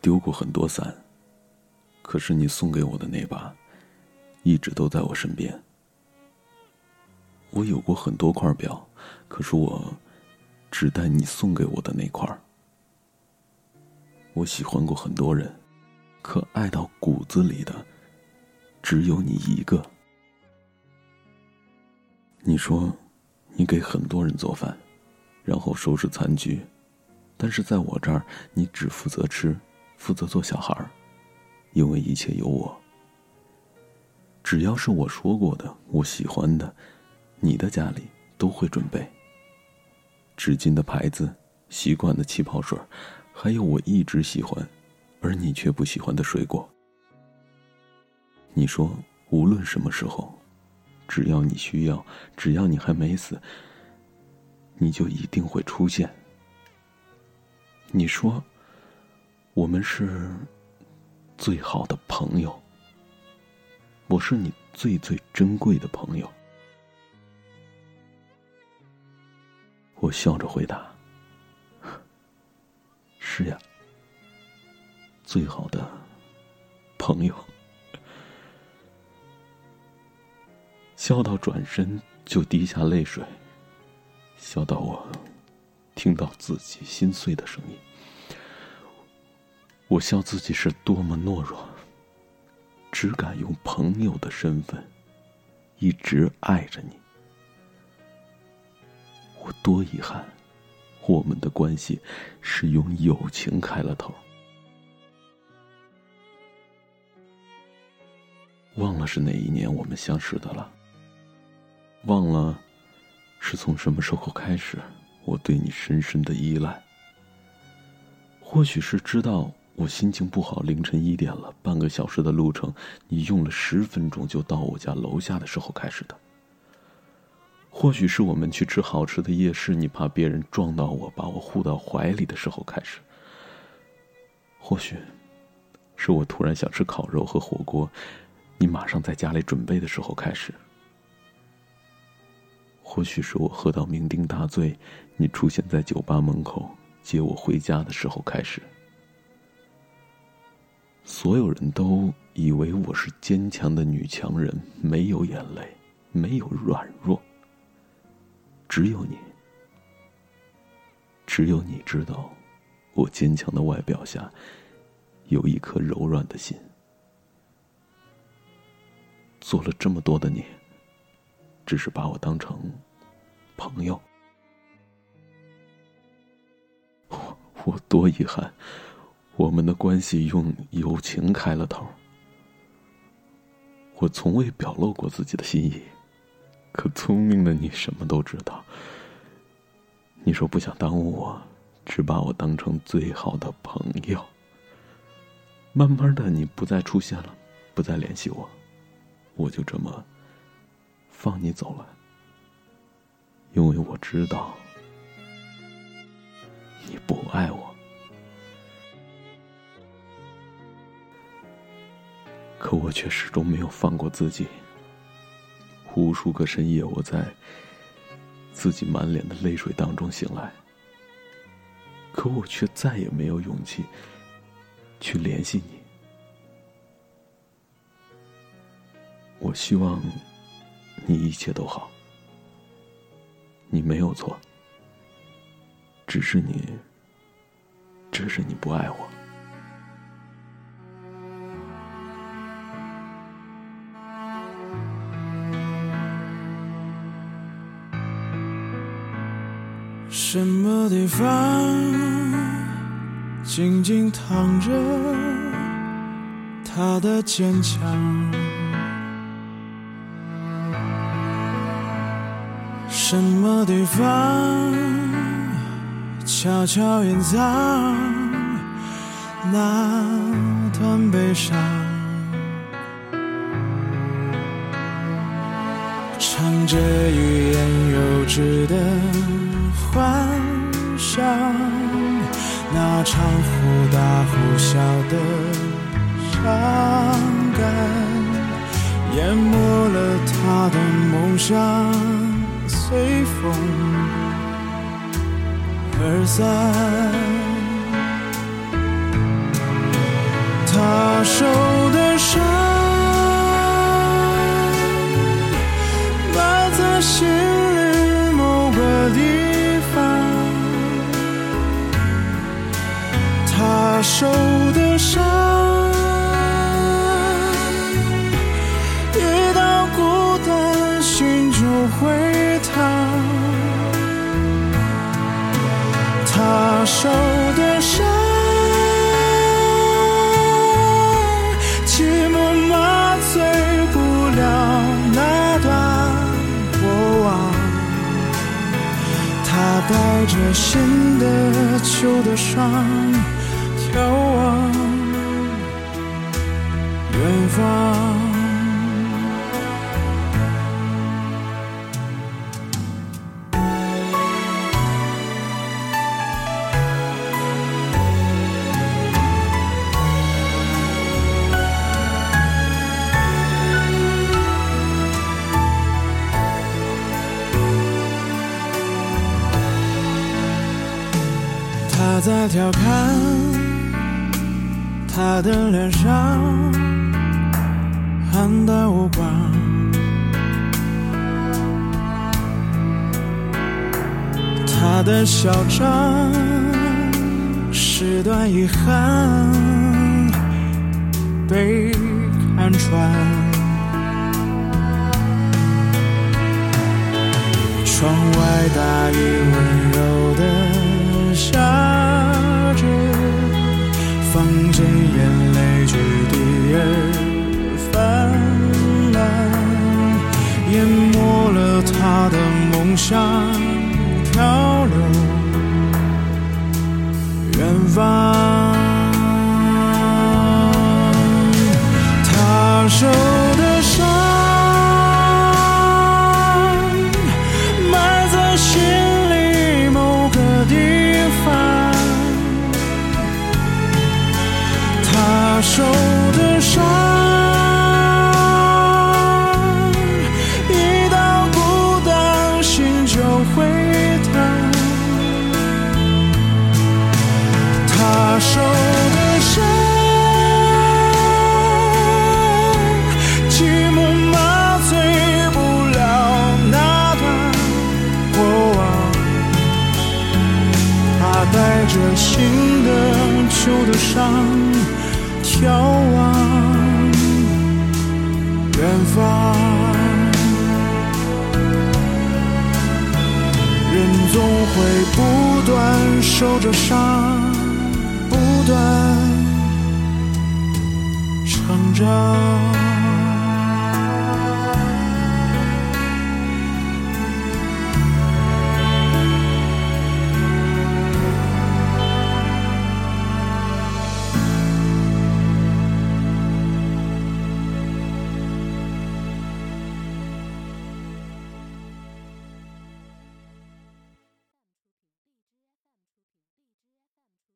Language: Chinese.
丢过很多伞，可是你送给我的那把，一直都在我身边。我有过很多块表，可是我只戴你送给我的那块。我喜欢过很多人，可爱到骨子里的，只有你一个。你说，你给很多人做饭，然后收拾残局，但是在我这儿，你只负责吃，负责做小孩儿，因为一切有我。只要是我说过的，我喜欢的。你的家里都会准备纸巾的牌子、习惯的气泡水，还有我一直喜欢，而你却不喜欢的水果。你说，无论什么时候，只要你需要，只要你还没死，你就一定会出现。你说，我们是最好的朋友，我是你最最珍贵的朋友。我笑着回答：“是呀，最好的朋友。”笑到转身就滴下泪水，笑到我听到自己心碎的声音。我笑自己是多么懦弱，只敢用朋友的身份一直爱着你。我多遗憾，我们的关系是用友情开了头。忘了是哪一年我们相识的了。忘了，是从什么时候开始，我对你深深的依赖。或许是知道我心情不好，凌晨一点了，半个小时的路程，你用了十分钟就到我家楼下的时候开始的。或许是我们去吃好吃的夜市，你怕别人撞到我，把我护到怀里的时候开始。或许，是我突然想吃烤肉和火锅，你马上在家里准备的时候开始。或许是我喝到酩酊大醉，你出现在酒吧门口接我回家的时候开始。所有人都以为我是坚强的女强人，没有眼泪，没有软弱。只有你，只有你知道，我坚强的外表下，有一颗柔软的心。做了这么多的你，只是把我当成朋友。我我多遗憾，我们的关系用友情开了头。我从未表露过自己的心意。可聪明的你什么都知道。你说不想耽误我，只把我当成最好的朋友。慢慢的，你不再出现了，不再联系我，我就这么放你走了。因为我知道你不爱我。可我却始终没有放过自己。无数个深夜，我在自己满脸的泪水当中醒来，可我却再也没有勇气去联系你。我希望你一切都好，你没有错，只是你，只是你不爱我。什么地方静静躺着他的坚强？什么地方悄悄隐藏那段悲伤？唱着欲言又止的。幻想那场忽大忽小的伤感，淹没了他的梦想，随风而散。受的伤，一到孤单，心就会疼。他受的伤，寂寞麻醉不了那段过往。他带着新的、旧的伤，眺望远方。他在调侃，他的脸上黯淡无光，他的嚣张是段遗憾被看穿。窗外大雨温柔的下，房间眼泪决堤而泛滥，淹没了他的梦想，漂流远方。着新的、旧的伤，眺望远方。人总会不断受着伤，不断成长。